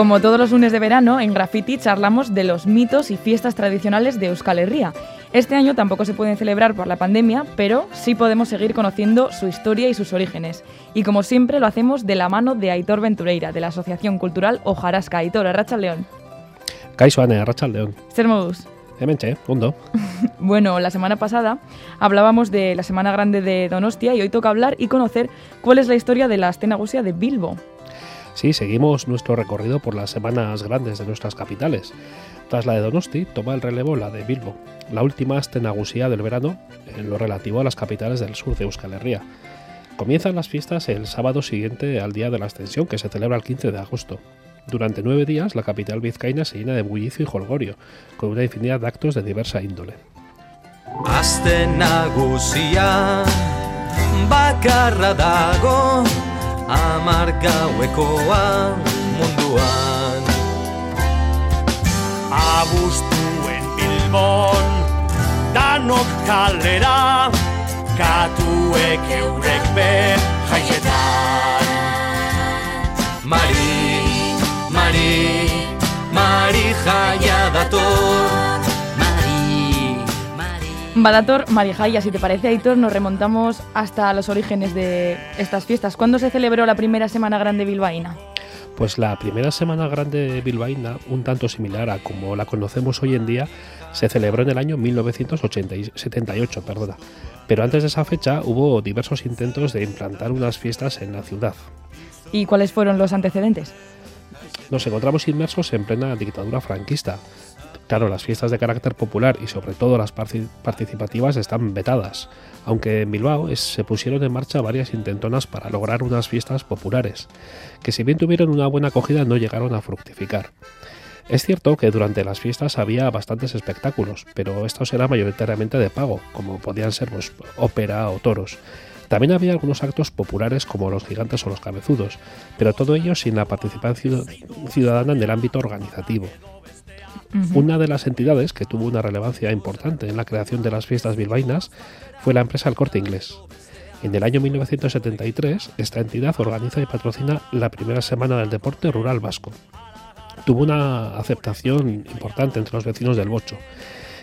Como todos los lunes de verano, en Graffiti charlamos de los mitos y fiestas tradicionales de Euskal Herria. Este año tampoco se pueden celebrar por la pandemia, pero sí podemos seguir conociendo su historia y sus orígenes. Y como siempre lo hacemos de la mano de Aitor Ventureira, de la Asociación Cultural Ojarasca. Aitor, Arracha León. Kaixo Ane, Arracha León. Ser modus. Hementxe, ondo. Bueno, la semana pasada hablábamos de la Semana Grande de Donostia y hoy toca hablar y conocer cuál es la historia de la Astenagusia de Bilbo. Sí, seguimos nuestro recorrido por las semanas grandes de nuestras capitales. Tras la de Donosti, toma el relevo la de Bilbo, la última astenagusía del verano en lo relativo a las capitales del sur de Euskal Herria. Comienzan las fiestas el sábado siguiente al día de la ascensión, que se celebra el 15 de agosto. Durante nueve días, la capital vizcaína se llena de bullicio y jolgorio, con una infinidad de actos de diversa índole. Aste nagusia bakarra dago amar gauekoa munduan. Abustuen Bilbon danok kalera katuek eurek be jaietan. Mari, Mari, Mari jaia dator Badator, Marijaya, si te parece, Aitor, nos remontamos hasta los orígenes de estas fiestas. ¿Cuándo se celebró la primera Semana Grande bilbaína? Pues la primera semana grande bilbaína, un tanto similar a como la conocemos hoy en día, se celebró en el año 1978, perdona. Pero antes de esa fecha hubo diversos intentos de implantar unas fiestas en la ciudad. ¿Y cuáles fueron los antecedentes? Nos encontramos inmersos en plena dictadura franquista. Claro, las fiestas de carácter popular y sobre todo las participativas están vetadas, aunque en Bilbao se pusieron en marcha varias intentonas para lograr unas fiestas populares, que si bien tuvieron una buena acogida no llegaron a fructificar. Es cierto que durante las fiestas había bastantes espectáculos, pero estos eran mayoritariamente de pago, como podían ser pues, ópera o toros. También había algunos actos populares como los gigantes o los cabezudos, pero todo ello sin la participación ciudadana en el ámbito organizativo. Una de las entidades que tuvo una relevancia importante en la creación de las fiestas bilbaínas fue la empresa El Corte Inglés. En el año 1973, esta entidad organiza y patrocina la primera semana del deporte rural vasco. Tuvo una aceptación importante entre los vecinos del Bocho.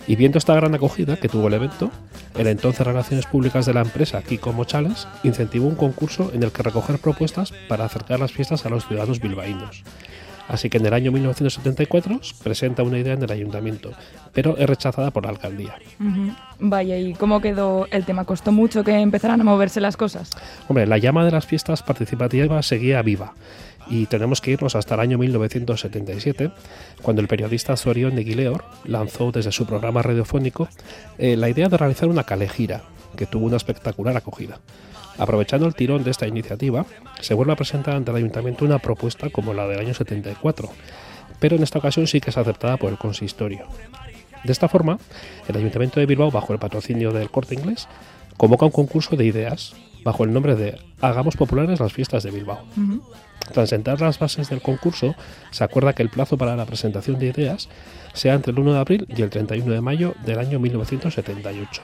Y viendo esta gran acogida que tuvo el evento, el entonces Relaciones Públicas de la empresa, Kiko Mochales, incentivó un concurso en el que recoger propuestas para acercar las fiestas a los ciudadanos bilbaínos. Así que en el año 1974 presenta una idea en el ayuntamiento, pero es rechazada por la alcaldía. Ujú. Vaya, ¿y cómo quedó el tema? ¿Costó mucho que empezaran a moverse las cosas? Hombre, la llama de las fiestas participativas seguía viva y tenemos que irnos hasta el año 1977, cuando el periodista Zorion de Guileor lanzó desde su programa radiofónico eh, la idea de realizar una calejira, que tuvo una espectacular acogida. Aprovechando el tirón de esta iniciativa, se vuelve a presentar ante el ayuntamiento una propuesta como la del año 74, pero en esta ocasión sí que es aceptada por el consistorio. De esta forma, el Ayuntamiento de Bilbao, bajo el patrocinio del Corte Inglés, convoca un concurso de ideas bajo el nombre de Hagamos populares las fiestas de Bilbao. Tras sentar las bases del concurso, se acuerda que el plazo para la presentación de ideas sea entre el 1 de abril y el 31 de mayo del año 1978.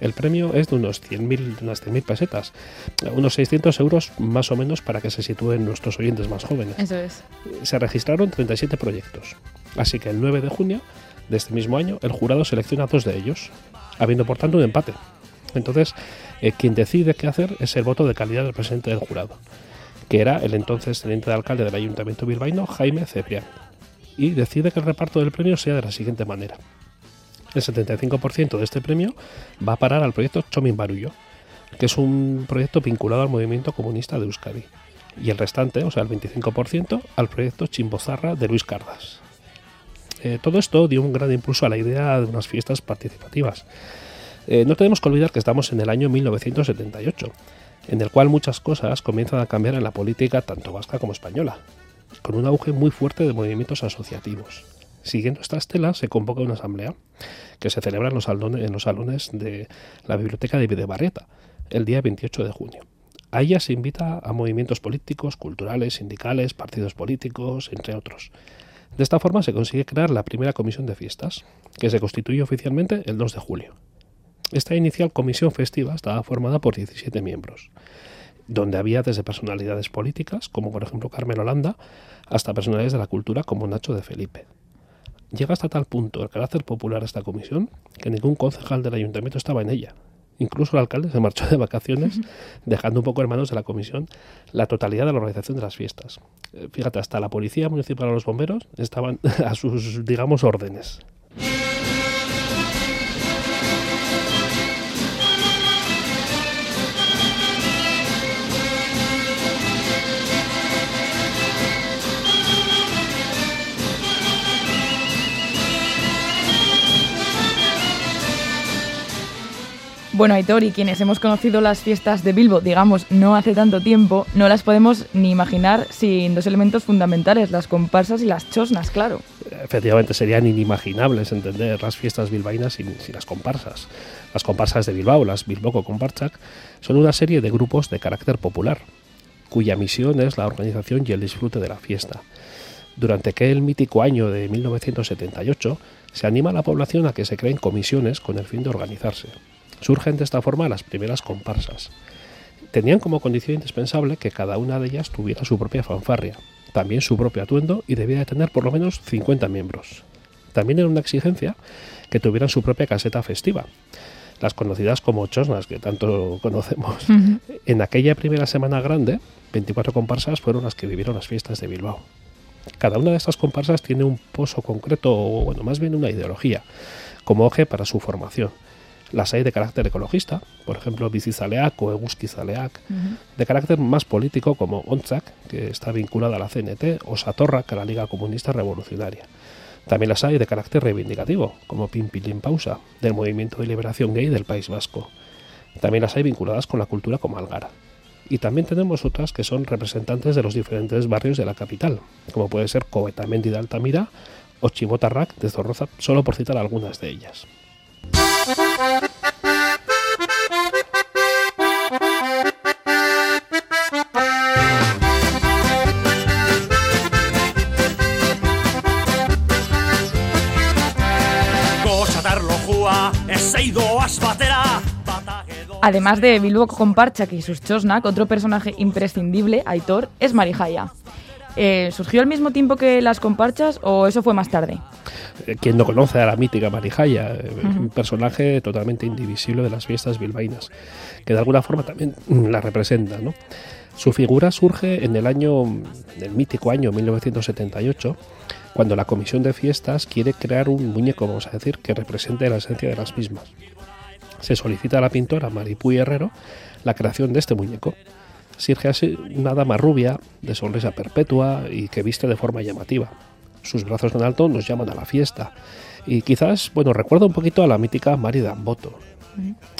El premio es de unos 100.000 unas 100.000 pesetas, unos 600 euros más o menos para que se sitúen nuestros oyentes más jóvenes Eso es. se registraron 37 proyectos. Así que el 9 de junio de este mismo año, el jurado selecciona dos de ellos, habiendo por tanto un empate. Entonces, eh, quien decide qué hacer es el voto de calidad del presidente del jurado, que era el entonces teniente de alcalde del Ayuntamiento bilbaíno, Jaime Cebrián, y decide que el reparto del premio sea de la siguiente manera. El 75% de este premio va a parar al proyecto Chomin Barullo, que es un proyecto vinculado al movimiento comunista de Euskadi. Y el restante, o sea, el 25%, al proyecto Chimbozarra de Luis Cardas. Eh, todo esto dio un gran impulso a la idea de unas fiestas participativas. Eh, no tenemos que olvidar que estamos en el año 1978, en el cual muchas cosas comienzan a cambiar en la política tanto vasca como española, con un auge muy fuerte de movimientos asociativos. Siguiendo esta estela, se convoca una asamblea que se celebra en los, salones, de la Biblioteca de Videbarrieta el día 28 de junio. A ella se invita a movimientos políticos, culturales, sindicales, partidos políticos, entre otros. De esta forma se consigue crear la primera comisión de fiestas, que se constituye oficialmente el 2 de julio. Esta inicial comisión festiva estaba formada por 17 miembros. donde había desde personalidades políticas, como por ejemplo Carmen Holanda, hasta personalidades de la cultura como Nacho de Felipe. Llega hasta tal punto el carácter popular de esta comisión que ningún concejal del ayuntamiento estaba en ella. Incluso el alcalde se marchó de vacaciones, dejando un poco en manos de la comisión la totalidad de la organización de las fiestas. Eh, Fíjate, hasta la policía municipal o los bomberos estaban a sus, digamos, órdenes. Bueno, Aitor, y quienes hemos conocido las fiestas de Bilbo, digamos, no hace tanto tiempo, no las podemos ni imaginar sin dos elementos fundamentales, las comparsas y las chosnas, claro. Efectivamente, serían inimaginables entender las fiestas bilbaínas sin, las comparsas. Las comparsas de Bilbao, las Bilboco Comparchak, son una serie de grupos de carácter popular, cuya misión es la organización y el disfrute de la fiesta. Durante aquel mítico año de 1978, se anima a la población a que se creen comisiones con el fin de organizarse. Surgen de esta forma las primeras comparsas. Tenían como condición indispensable que cada una de ellas tuviera su propia fanfarria, también su propio atuendo y debía de tener por lo menos 50 miembros. También era una exigencia que tuvieran su propia caseta festiva, las conocidas como chosnas, que tanto conocemos. En aquella primera semana grande, 24 comparsas fueron las que vivieron las fiestas de Bilbao. Cada una de estas comparsas tiene un pozo concreto, o bueno, más bien una ideología, como eje para su formación. Las hay de carácter ecologista, por ejemplo, Bizizaleak o Eguzkizaleak, de carácter más político como Ontzak, que está vinculada a la CNT, o Satorrak, a la Liga Comunista Revolucionaria. También las hay de carácter reivindicativo, como Pimpilín Pausa, del Movimiento de Liberación Gay del País Vasco. También las hay vinculadas con la cultura como Algara. Y también tenemos otras que son representantes de los diferentes barrios de la capital, como puede ser Coetamendi de Altamira o Chibotarrak de Zorroza, solo por citar algunas de ellas. Además de Bilbo Comparchak y sus chosnak, otro personaje imprescindible, Aitor, es Marijaya. Eh, ¿Surgió al mismo tiempo que las comparchas o eso fue más tarde? Eh, ¿Quién no conoce a la mítica Marijaya? Eh, Un personaje totalmente indivisible de las fiestas bilbaínas, que de alguna forma también mm, la representa. ¿no? Su figura surge en el año, el mítico año 1978, cuando la Comisión de Fiestas quiere crear un muñeco, vamos a decir, que represente la esencia de las mismas. Se solicita a la pintora Maripuy Herrero la creación de este muñeco. Sirge así una dama rubia, de sonrisa perpetua y que viste de forma llamativa. Sus brazos en alto nos llaman a la fiesta. Y quizás, bueno, recuerda un poquito a la mítica Mari Damboto.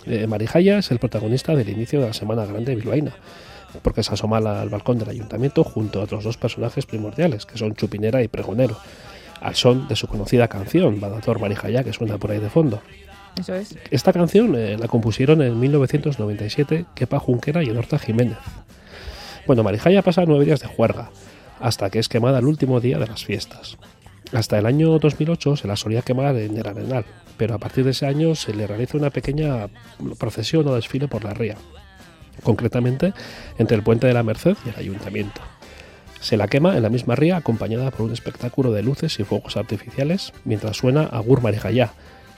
Eh, Marijaya es el protagonista del inicio de la Semana Grande bilbaína, porque se asoma al, al balcón del ayuntamiento junto a otros dos personajes primordiales, que son Chupinera y Pregonero, al son de su conocida canción, Badator Marijaya, que suena por ahí de fondo. Esta canción eh, la compusieron en 1997 Kepa Junquera y Horta Jiménez. Bueno, Marijaya pasa nueve días de juerga, hasta que es quemada el último día de las fiestas. Hasta el año 2008 se la solía quemar en el Arenal, pero a partir de ese año se le realiza una pequeña procesión o desfile por la ría, concretamente entre el Puente de la Merced y el Ayuntamiento. Se la quema en la misma ría acompañada por un espectáculo de luces y fuegos artificiales mientras suena Agur Marijaya,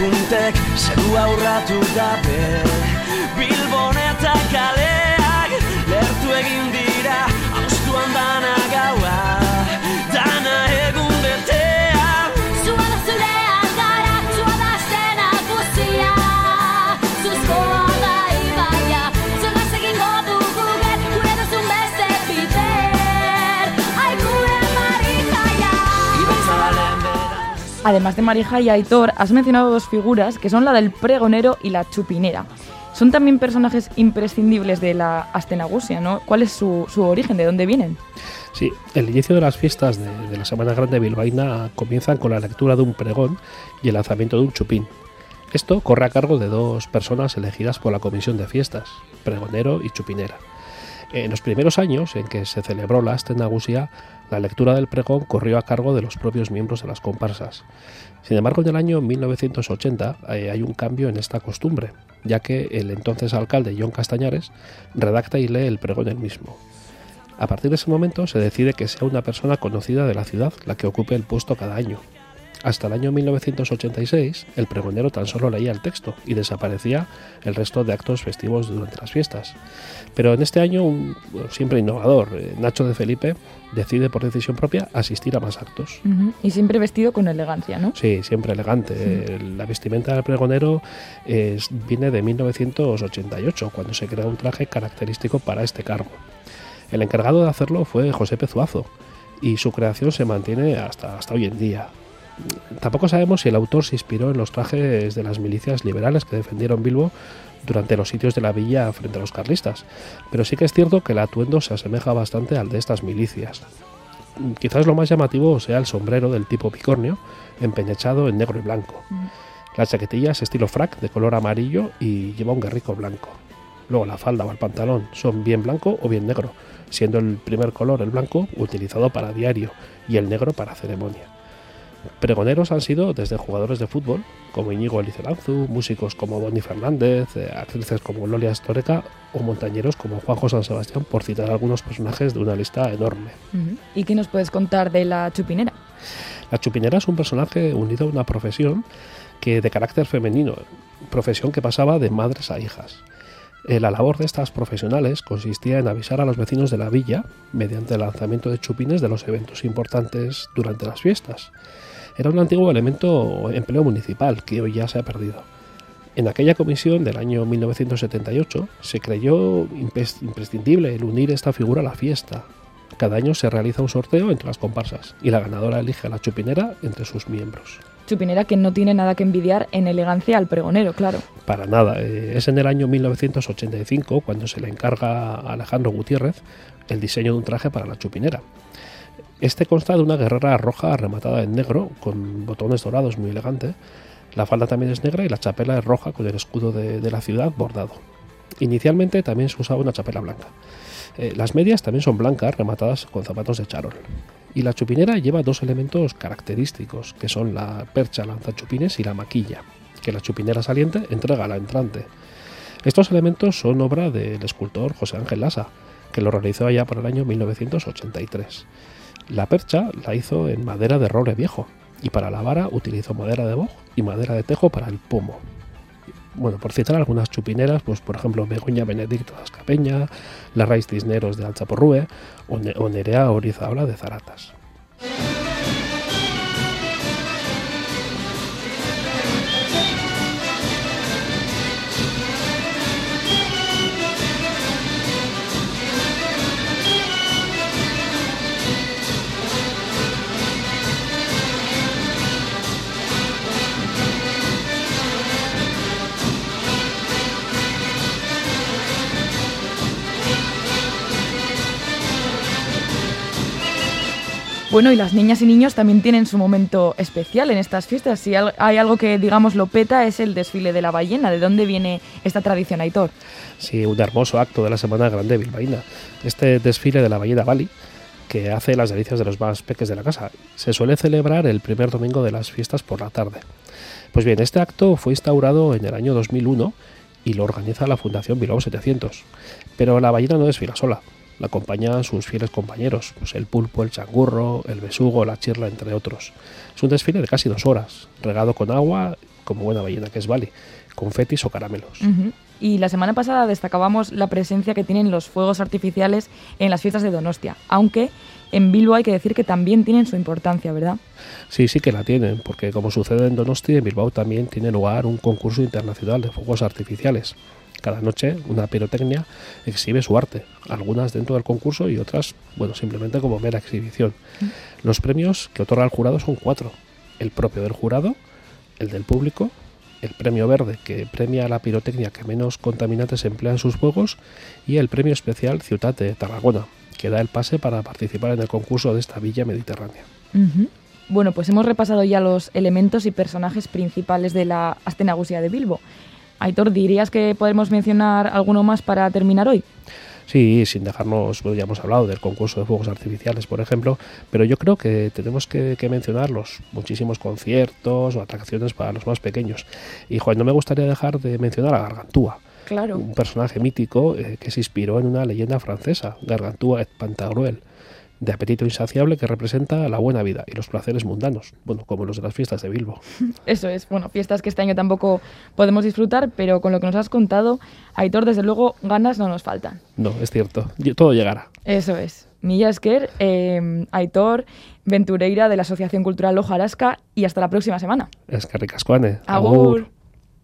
arpuntek zerua urratu gabe. Bilbon eta kaleak lertu egin dira Además de Marija y Aitor, has mencionado dos figuras que son la del pregonero y la chupinera. Son también personajes imprescindibles de la Astenagusia, ¿no? ¿Cuál es su, su origen? ¿De dónde vienen? Sí, el inicio de las fiestas de, de la Semana Grande bilbaína comienzan con la lectura de un pregón y el lanzamiento de un chupín. Esto corre a cargo de dos personas elegidas por la comisión de fiestas, pregonero y chupinera. En los primeros años en que se celebró la Astenagusia, la lectura del pregón corrió a cargo de los propios miembros de las comparsas. Sin embargo, en el año 1980 eh, hay un cambio en esta costumbre, ya que el entonces alcalde John Castañares redacta y lee el pregón él mismo. A partir de ese momento se decide que sea una persona conocida de la ciudad la que ocupe el puesto cada año. Hasta el año 1986, el pregonero tan solo leía el texto y desaparecía el resto de actos festivos durante las fiestas. Pero en este año, un siempre innovador, eh, Nacho de Felipe decide por decisión propia asistir a más actos. Y siempre vestido con elegancia, ¿no? Sí, siempre elegante. La vestimenta del pregonero es- viene de 1988, cuando se crea un traje característico para este cargo. El encargado de hacerlo fue José Pezuazo y su creación se mantiene hasta, hasta hoy en día. Tampoco sabemos si el autor se inspiró en los trajes de las milicias liberales que defendieron Bilbo durante los sitios de la villa frente a los carlistas, pero sí que es cierto que el atuendo se asemeja bastante al de estas milicias. Quizás lo más llamativo sea el sombrero del tipo picornio, empeñachado en negro y blanco. La chaquetilla es estilo frac de color amarillo y lleva un guerrico blanco. Luego la falda o el pantalón son bien blanco o bien negro, siendo el primer color el blanco utilizado para diario y el negro para ceremonia. Pregoneros han sido desde jugadores de fútbol como Íñigo Eliceranzu, músicos como Bonnie Fernández, eh, actrices como Lolia Storeca o montañeros como Juanjo San Sebastián, por citar algunos personajes de una lista enorme. ¿Y qué nos puedes contar de la chupinera? La chupinera es un personaje unido a una profesión que de carácter femenino, profesión que pasaba de madres a hijas. Eh, La labor de estas profesionales consistía en avisar a los vecinos de la villa mediante el lanzamiento de chupines de los eventos importantes durante las fiestas. Era un antiguo elemento empleo municipal que hoy ya se ha perdido. En aquella comisión del año 1978 se creyó imprescindible el unir esta figura a la fiesta. Cada año se realiza un sorteo entre las comparsas y la ganadora elige a la chupinera entre sus miembros. Chupinera que no tiene nada que envidiar en elegancia al pregonero, claro. Para nada, eh, es en el año 1985 cuando se le encarga a Alejandro Gutiérrez el diseño de un traje para la chupinera. Este consta de una guerrera roja rematada en negro con botones dorados muy elegante. La falda también es negra y la chapela es roja con el escudo de, la ciudad bordado. Inicialmente también se usaba una chapela blanca. Eh, las medias también son blancas rematadas con zapatos de charol. Y la chupinera lleva dos elementos característicos, que son la percha lanzachupines y la maquilla, que la chupinera saliente entrega a la entrante. Estos elementos son obra del escultor José Ángel Lasa, que lo realizó allá por el año 1983. La percha la hizo en madera de roble viejo y para la vara utilizó madera de boj y madera de tejo para el pomo. Bueno, por citar algunas chupineras, pues por ejemplo Begoña Benedicto de Ascapeña, la Raíz Cisneros de Alchaporrúe o, Ne- o Nerea Orizaola de Zaratas. Bueno, y las niñas y niños también tienen su momento especial en estas fiestas. Si hay algo que, digamos, lo peta es el desfile de la ballena. ¿De dónde viene esta tradición, Aitor? Sí, un hermoso acto de la Semana Grande bilbaína. Este desfile de la ballena Bali, que hace las delicias de los más peques de la casa, se suele celebrar el primer domingo de las fiestas por la tarde. Pues bien, este acto fue instaurado en el año 2001 y lo organiza la Fundación Bilbao 700. Pero la ballena no desfila sola. La acompañan sus fieles compañeros, pues el pulpo, el changurro, el besugo, la chirla, entre otros. Es un desfile de casi dos horas, regado con agua, como buena ballena que es Bali, confetis o caramelos. Y la semana pasada destacábamos la presencia que tienen los fuegos artificiales en las fiestas de Donostia, aunque en Bilbo hay que decir que también tienen su importancia, ¿verdad? Sí, sí que la tienen, porque como sucede en Donosti, en Bilbao también tiene lugar un concurso internacional de fuegos artificiales. Cada noche una pirotecnia exhibe su arte, algunas dentro del concurso y otras, bueno, simplemente como mera exhibición. Los premios que otorga el jurado son cuatro. El propio del jurado, el del público, el premio verde que premia la pirotecnia que menos contaminantes emplea en sus juegos y el premio especial Ciutat de Tarragona, que da el pase para participar en el concurso de esta villa mediterránea. Bueno, pues hemos repasado ya los elementos y personajes principales de la Astenagusia de Bilbo. Aitor, ¿dirías que podemos mencionar alguno más para terminar hoy? Sí, sin dejarnos, bueno, ya hemos hablado del concurso de fuegos artificiales, por ejemplo, pero yo creo que tenemos que, que mencionar los muchísimos conciertos o atracciones para los más pequeños. Y Juan, no me gustaría dejar de mencionar a Gargantúa, Claro. un personaje mítico eh, que se inspiró en una leyenda francesa, Gargantúa et Pantagruel, de apetito insaciable que representa la buena vida y los placeres mundanos, bueno, como los de las fiestas de Bilbo. Eso es, bueno, fiestas que este año tampoco podemos disfrutar, pero con lo que nos has contado, Aitor, desde luego, ganas no nos faltan. No, es cierto, todo llegará. Eso es. Milla Esker, eh, Aitor, Ventureira de la Asociación Cultural Ojarasca y hasta la próxima semana. Es que ricascoane. Agur.